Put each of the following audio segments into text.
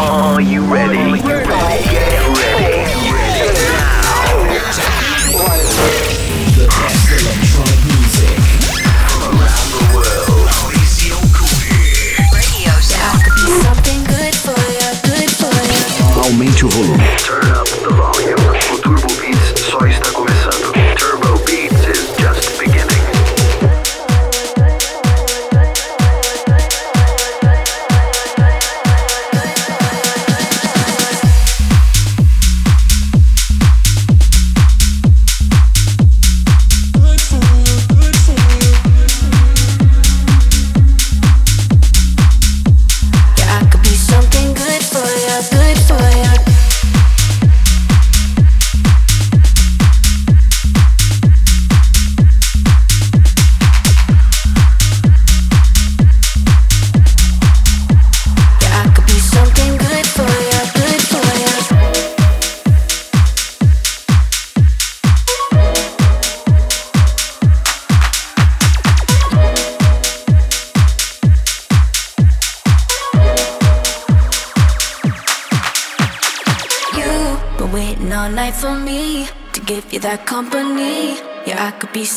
Are you ready? Get ready. The best music from around the world. Radio something good for you, good for you. Aumente o volume.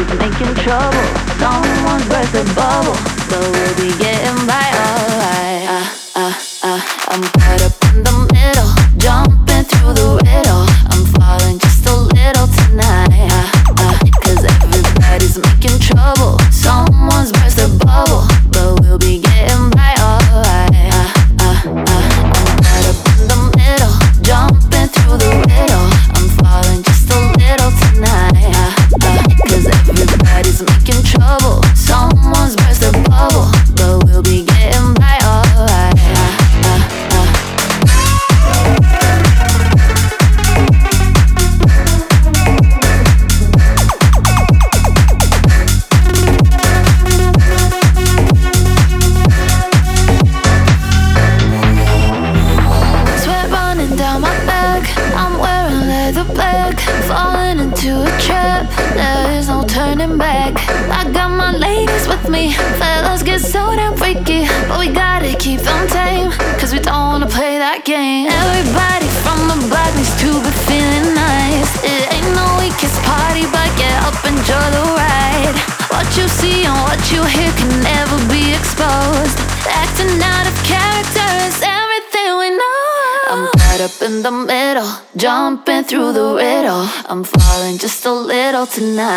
Keep making trouble. Someone's burst a bubble, so we'll be getting by. tonight.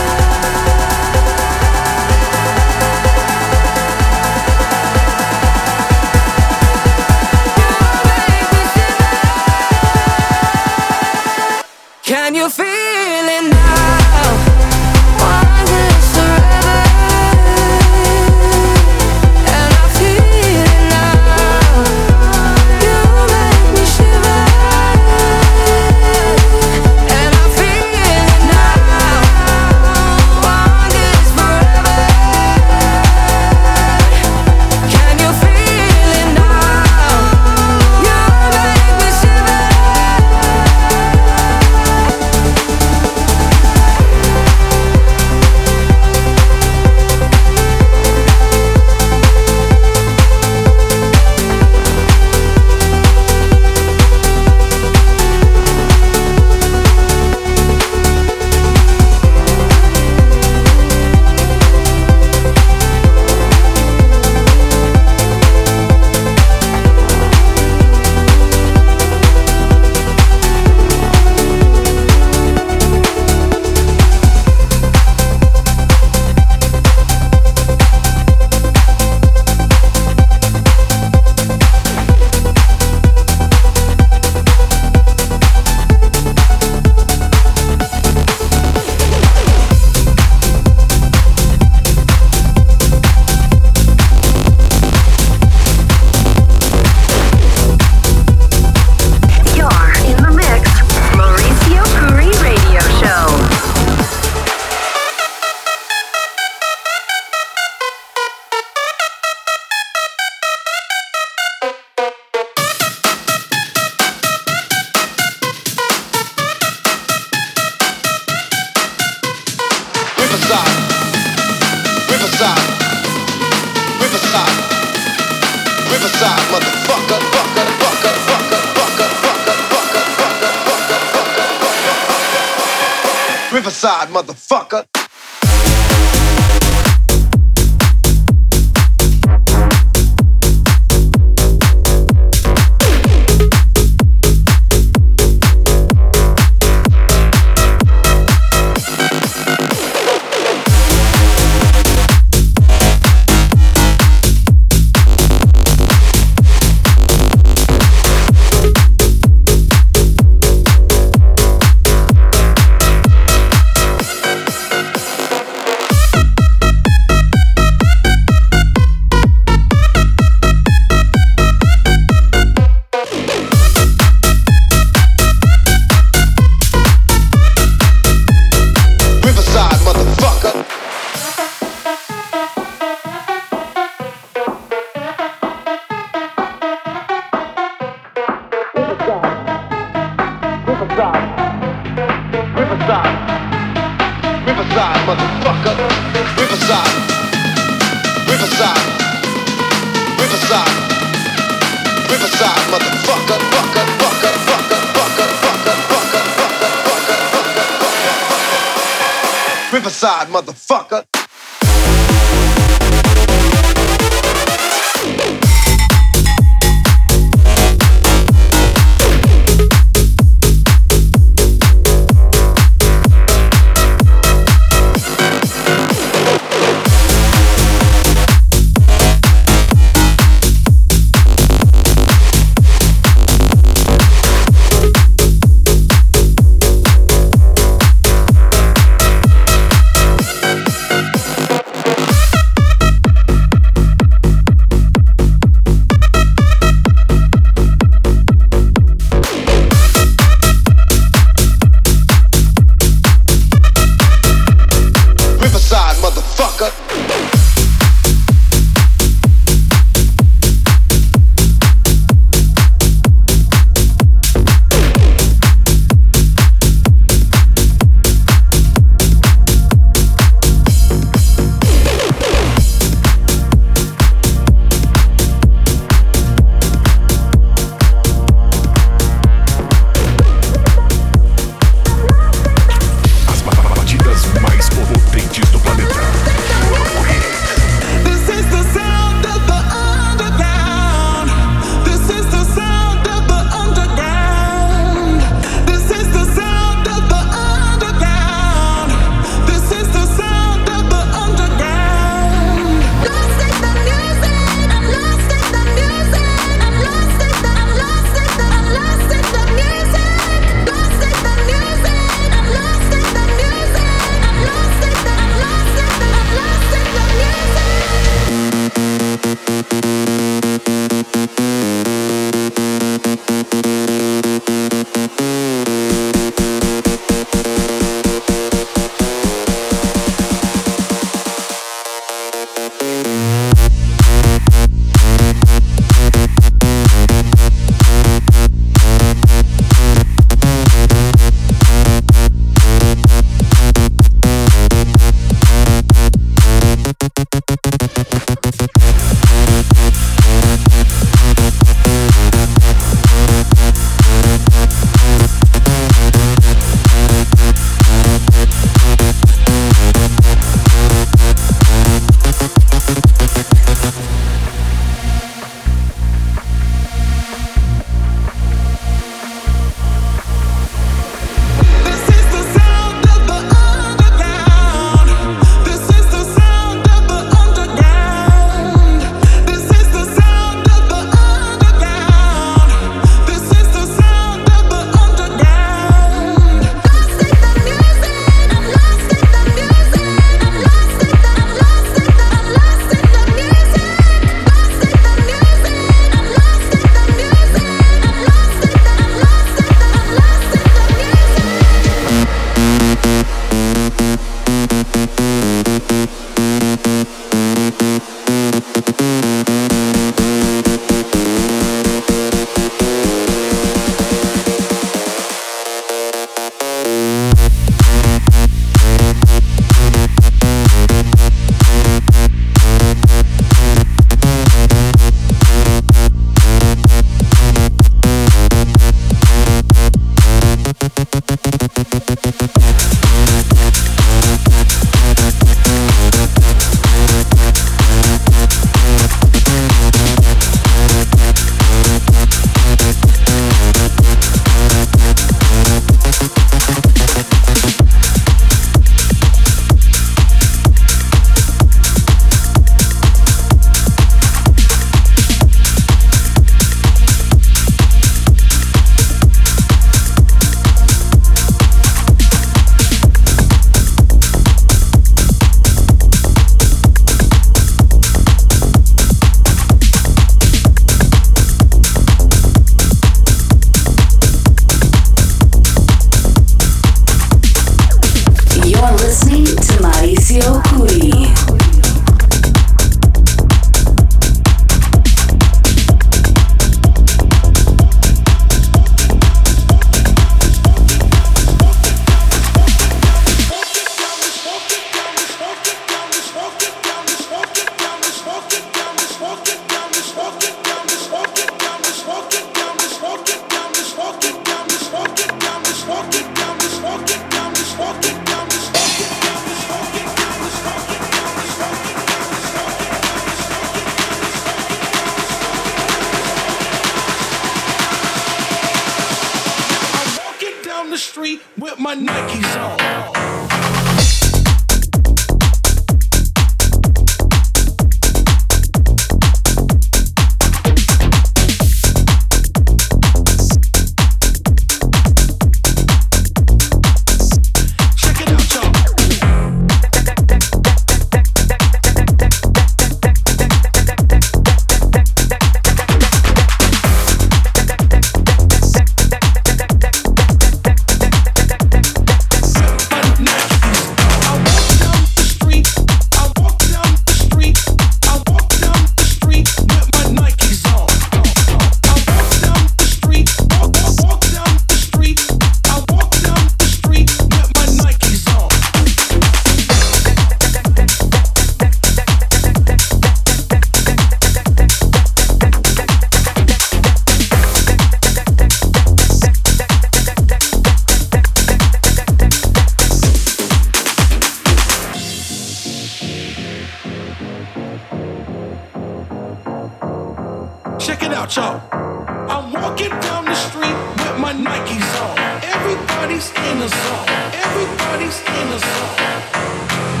Everybody's in the zone. Everybody's in the zone.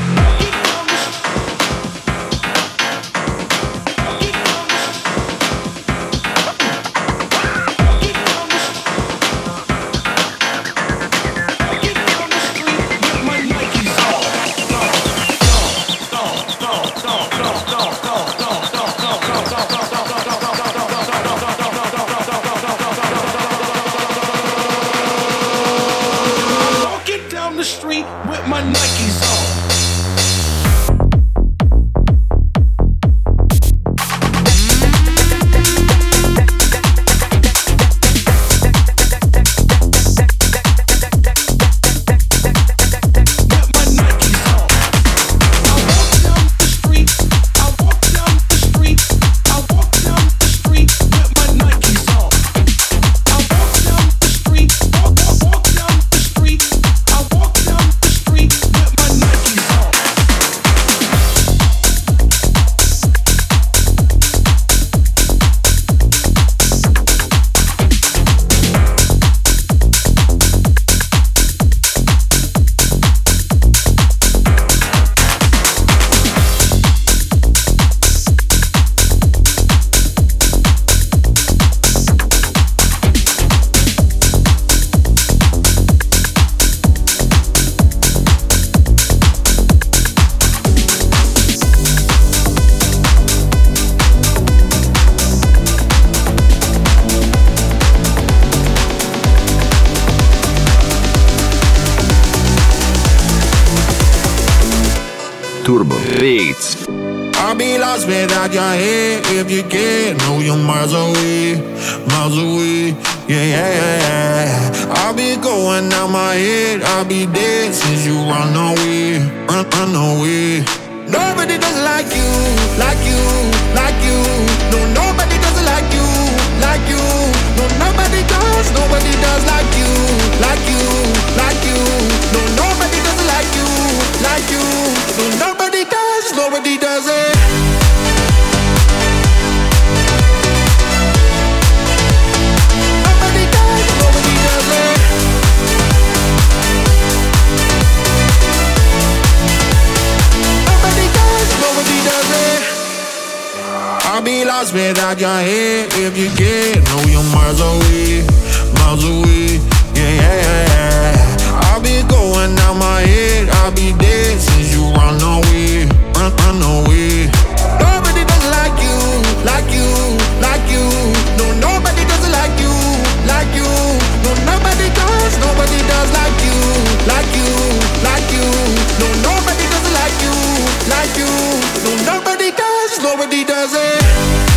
Lost without your head if you get know you're miles away, miles away. Yeah, yeah, yeah, yeah. I'll be going out my head. I'll be dead since you run away, run, run away. Nobody does like you, like you, like you. No, nobody does like you, like you. No, nobody does, nobody does like you, like you, like you. No, nobody does like you, like you. No, nobody does, nobody does it. Be lost without your head if you get know you're miles away, miles away. Yeah, yeah, yeah, yeah. I'll be going out my head. I'll be dead since you run away, run, run away. Nobody does like you, like you, like you. No, nobody does like you, like you. No, nobody does, nobody does like you, like you, like you. No, nobody does like you, like you. No, nobody does, nobody does it.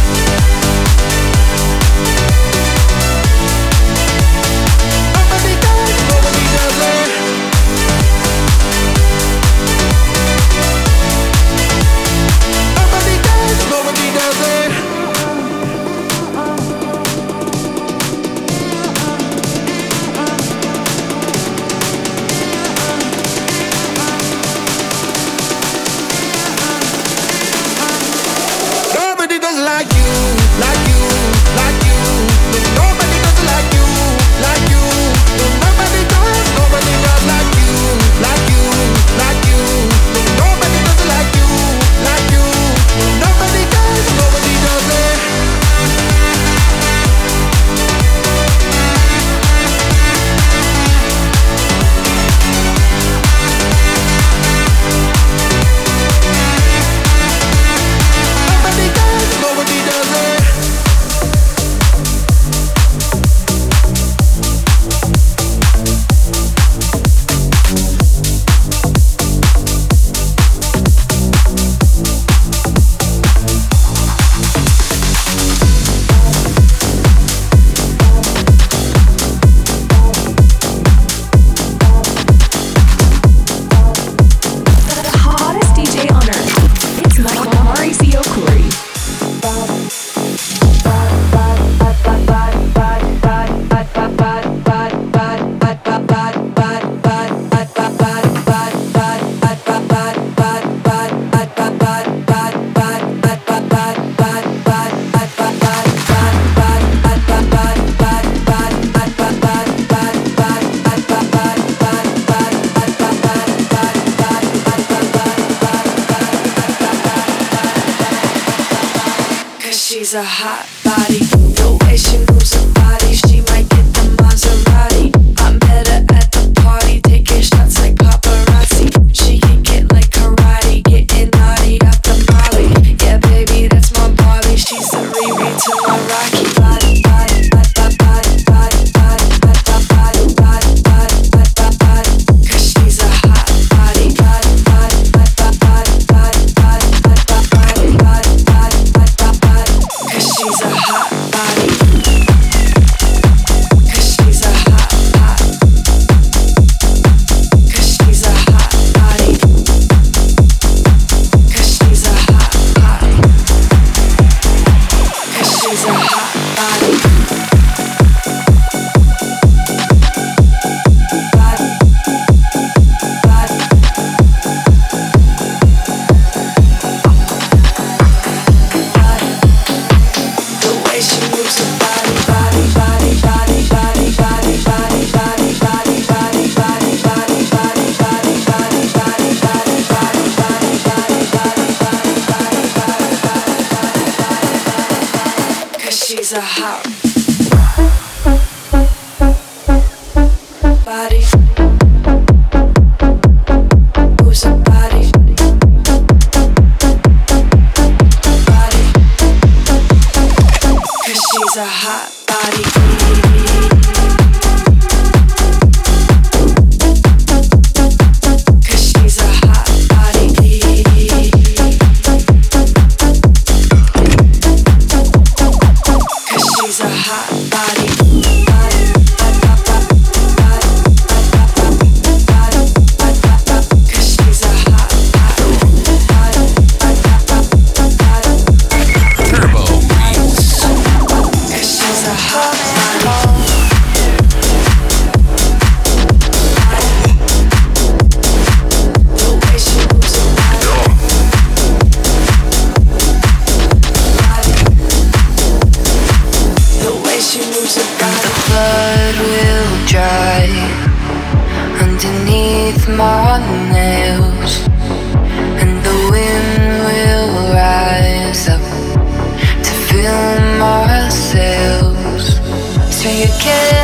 with my nails, and the wind will rise up to fill my sails. So you can.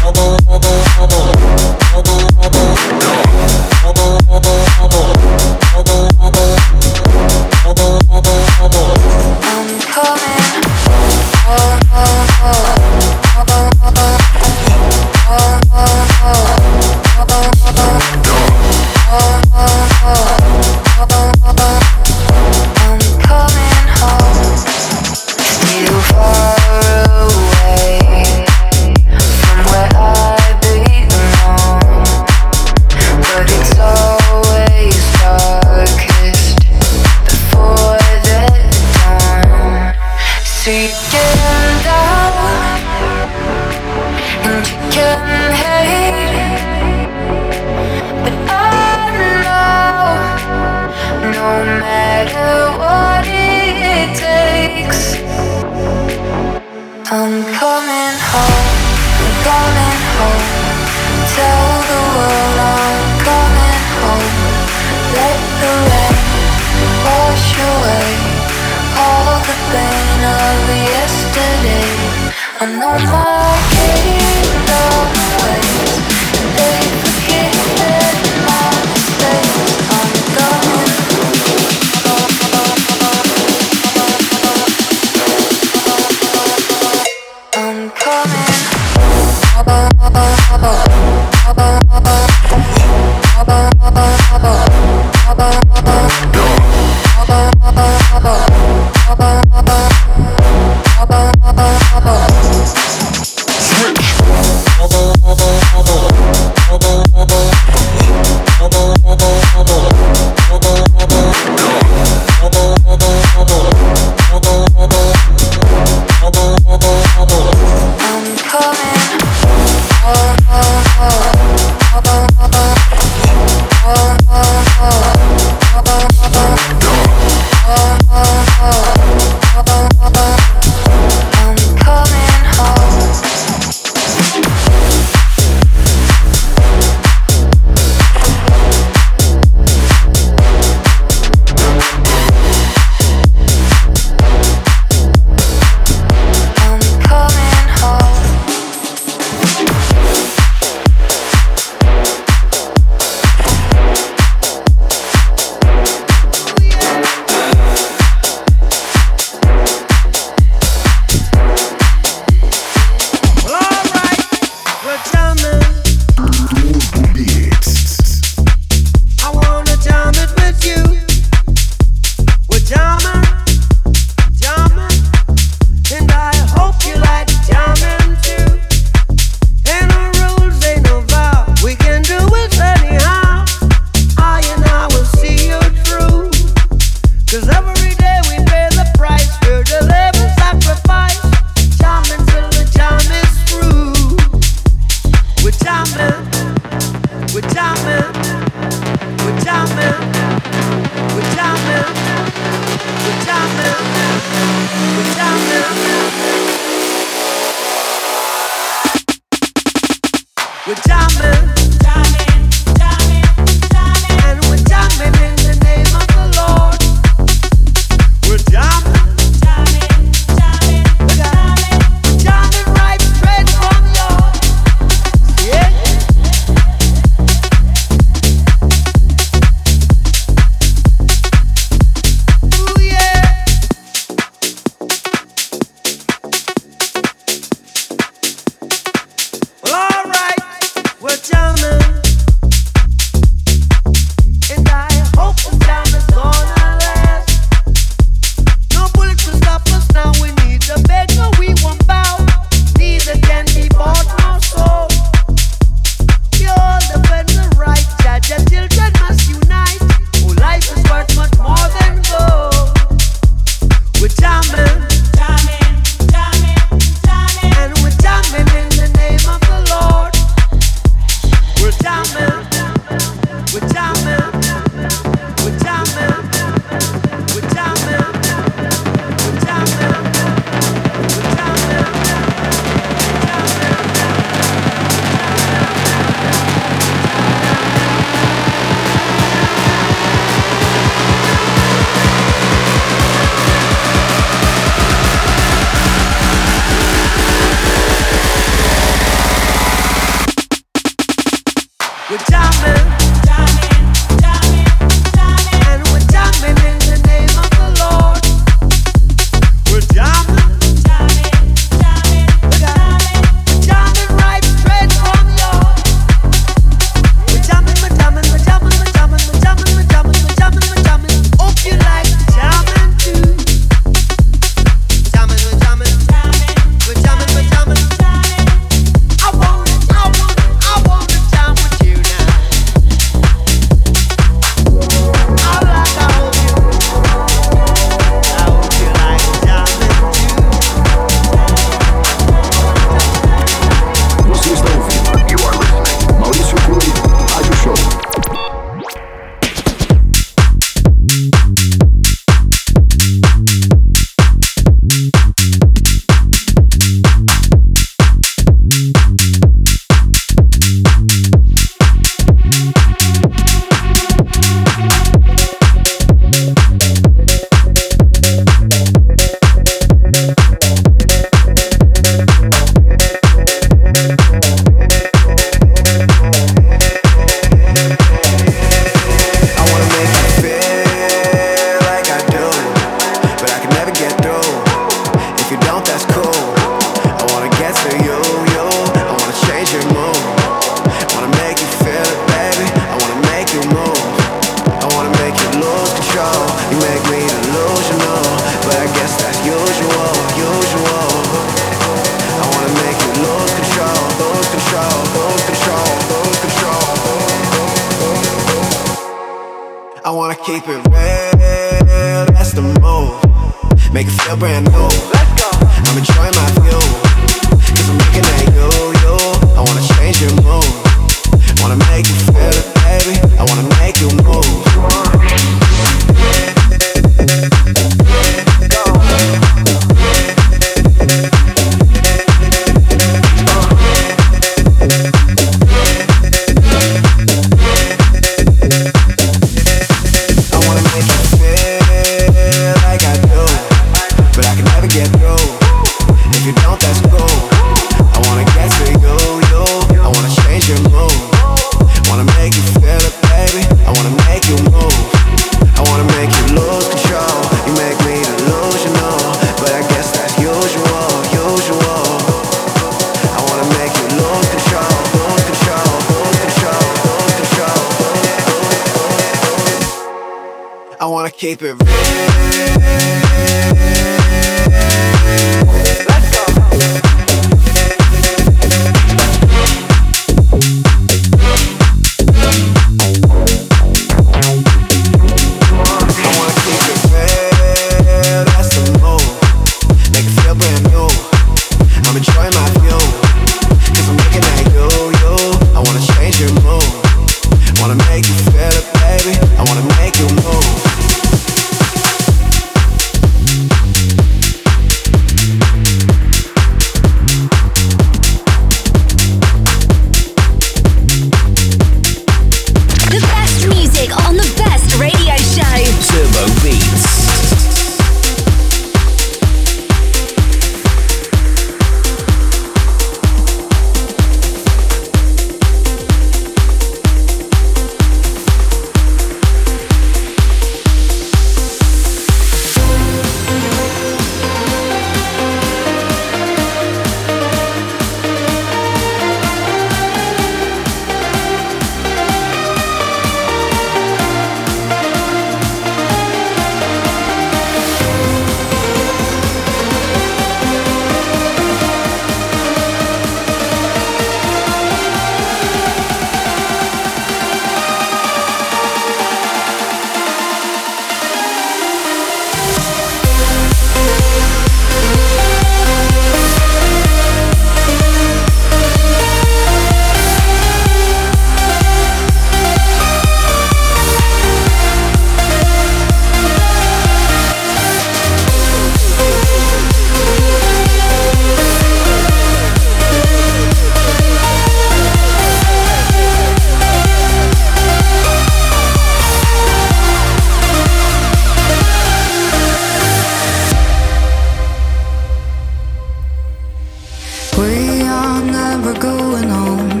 never going home.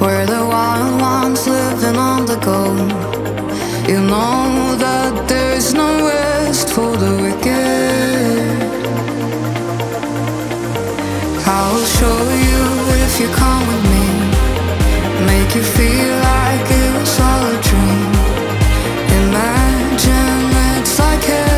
We're the wild ones living on the go. You know that there's no rest for the wicked. I'll show you if you come with me. Make you feel like it was all a dream. Imagine it's like heaven.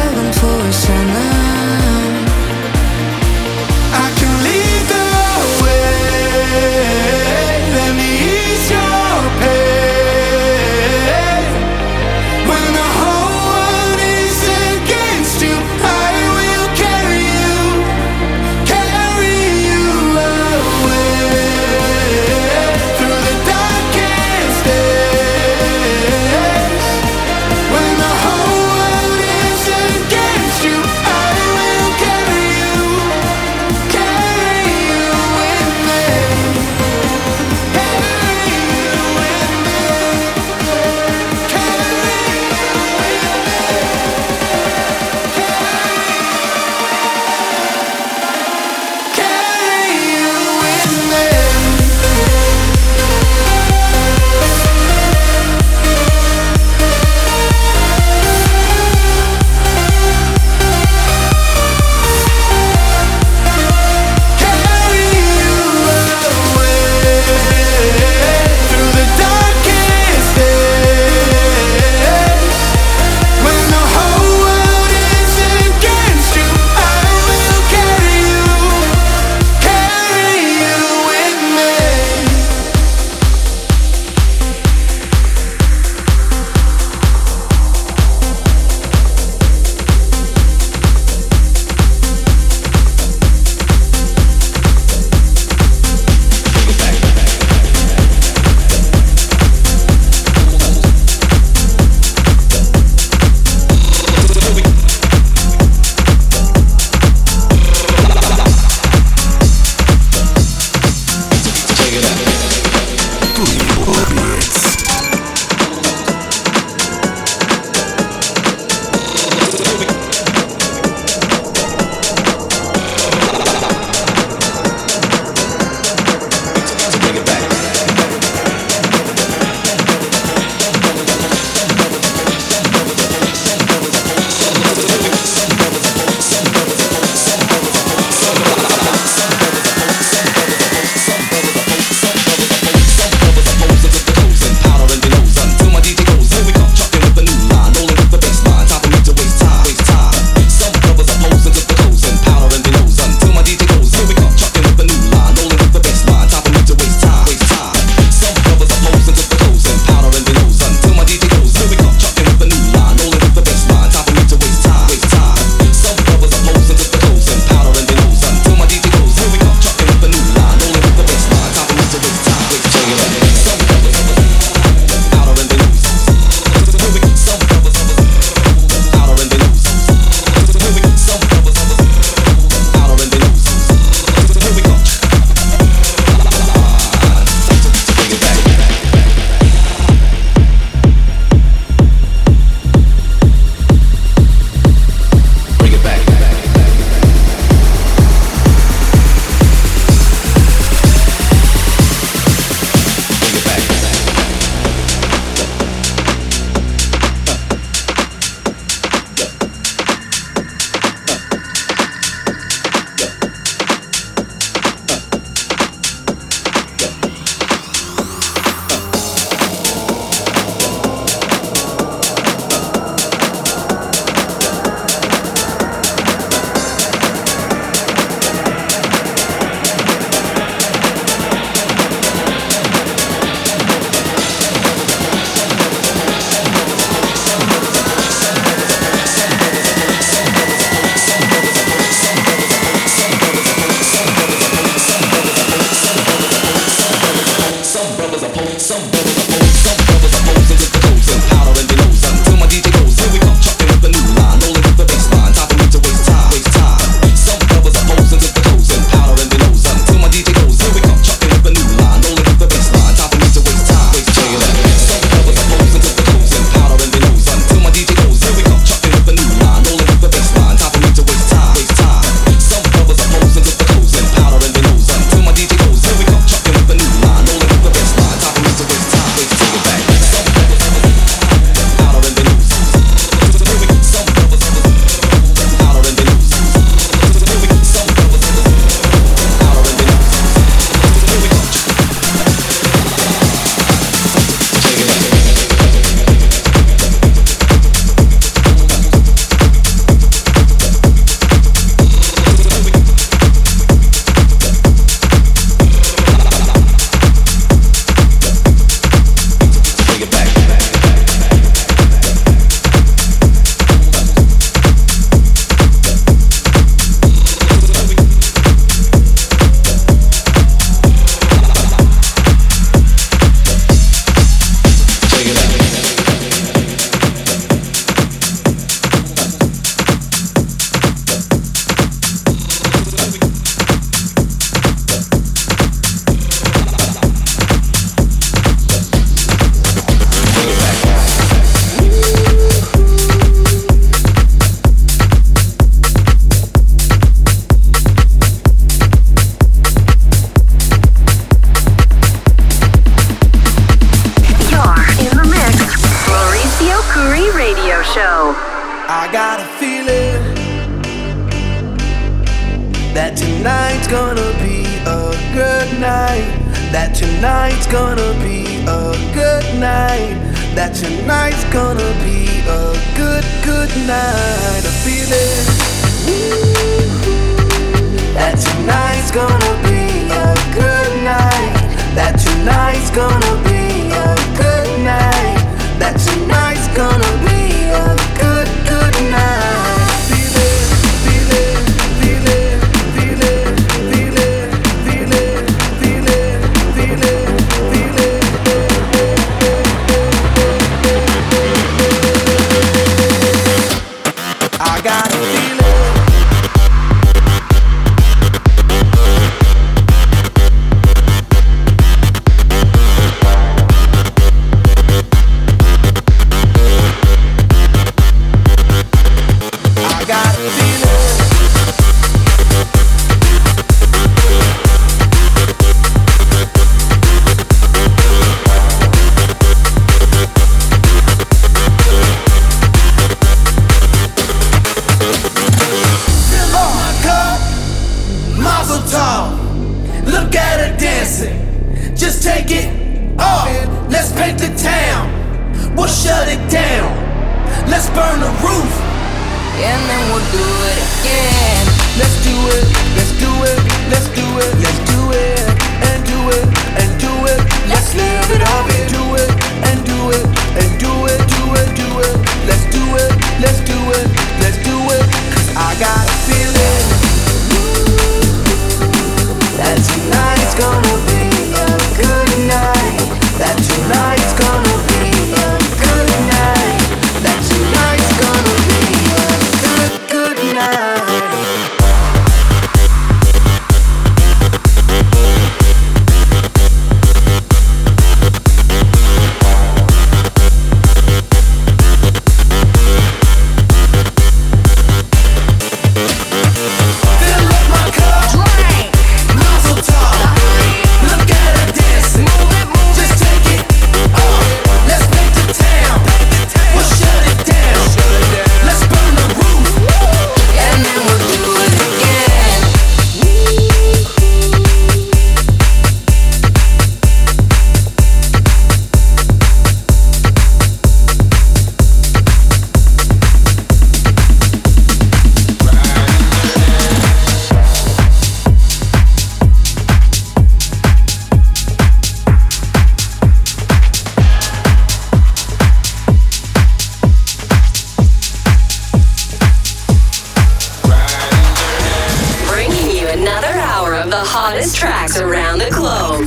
tracks around the globe.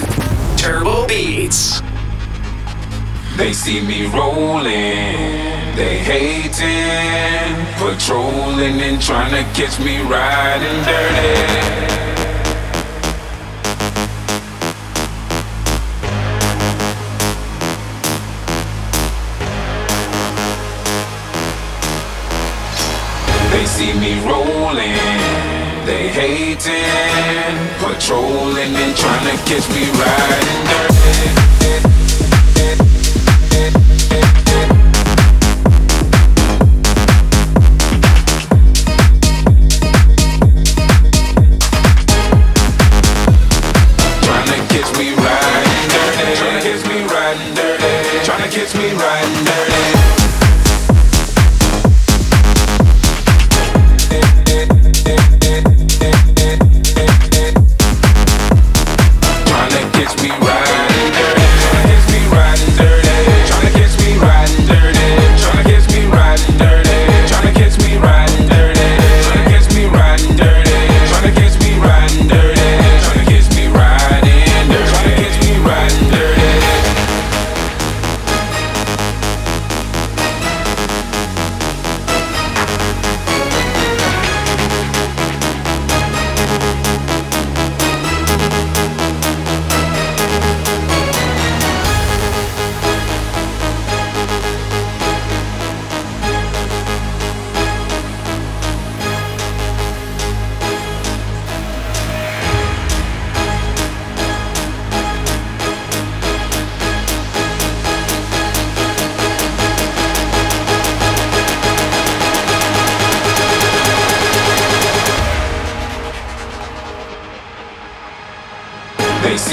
Turbo Beats. They see me rolling, they hating, patrolling and trying to catch me riding dirty. They see me rolling they hating, patrolling and trying to catch me riding dirty.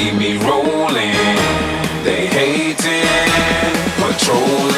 See me rolling, they hating, patrolling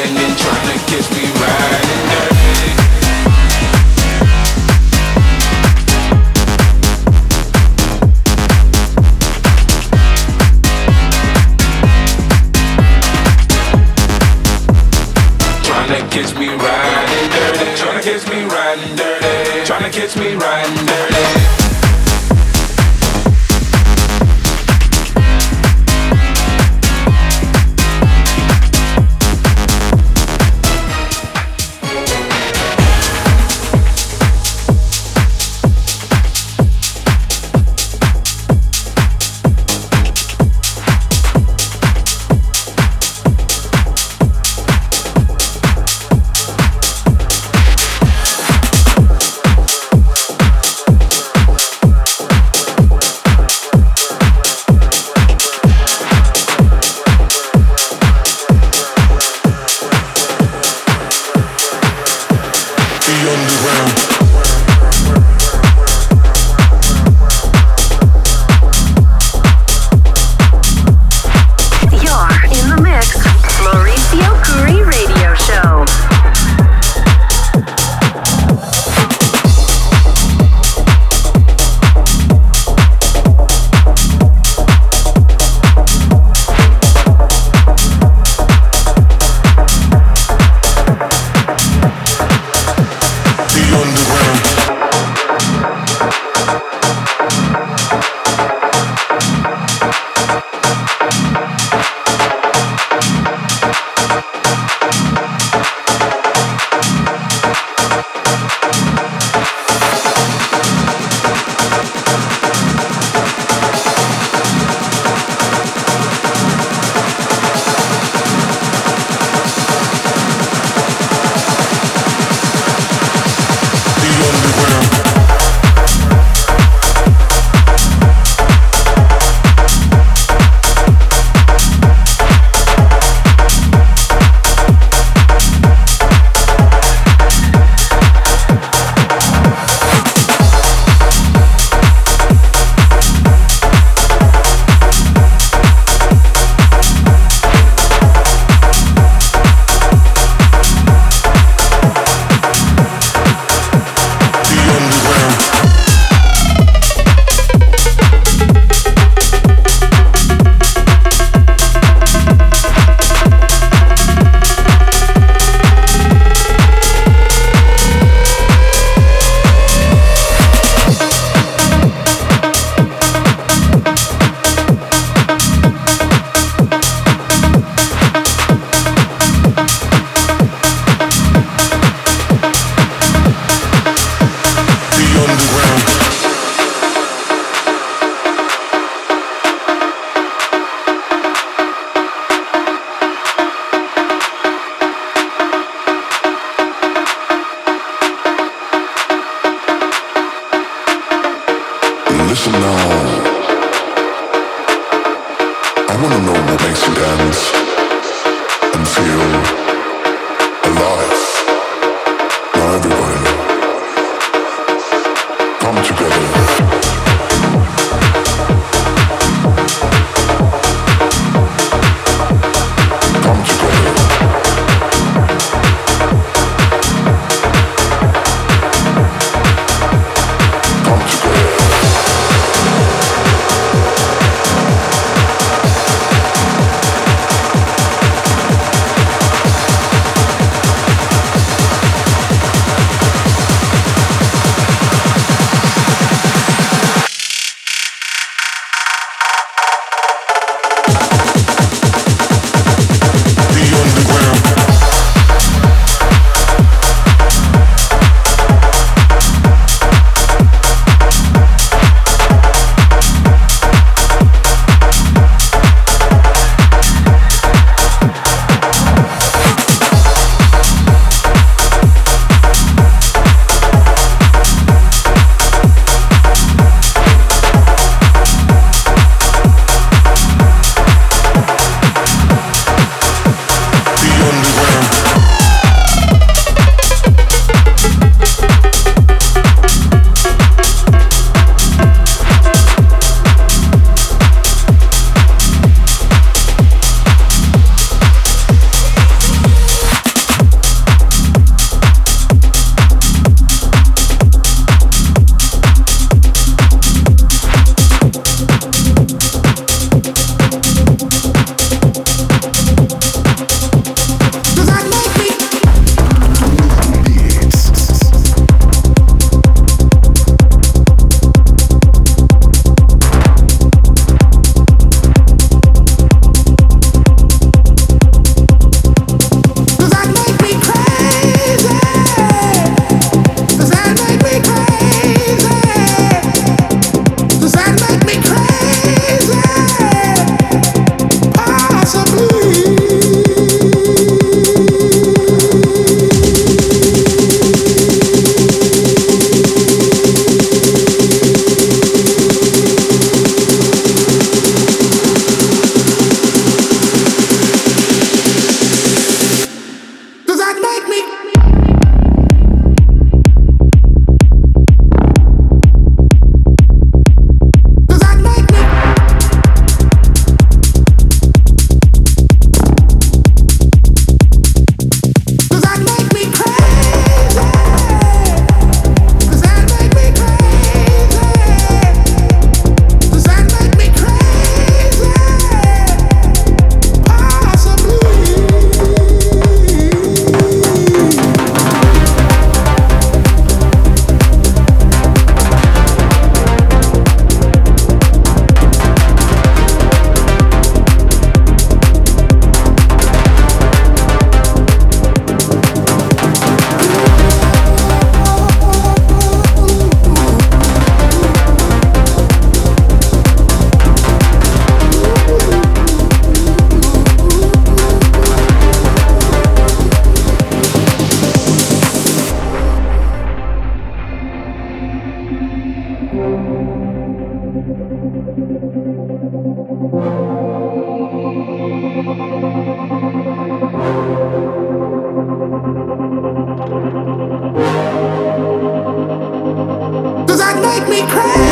Thanks for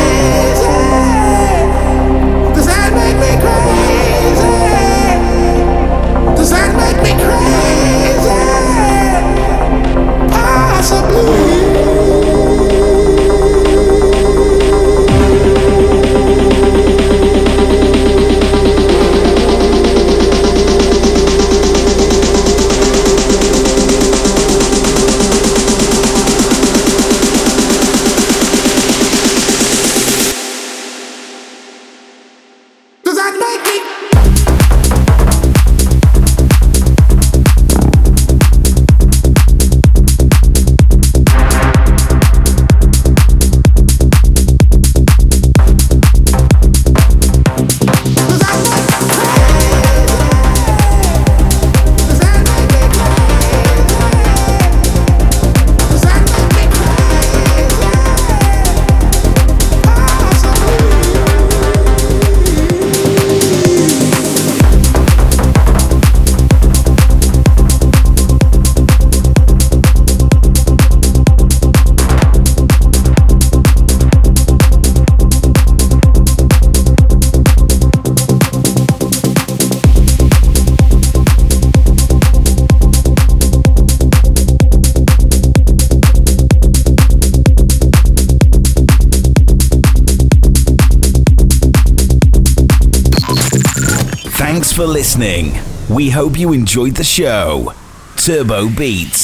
listening. We hope you enjoyed the show. Turbo Beats.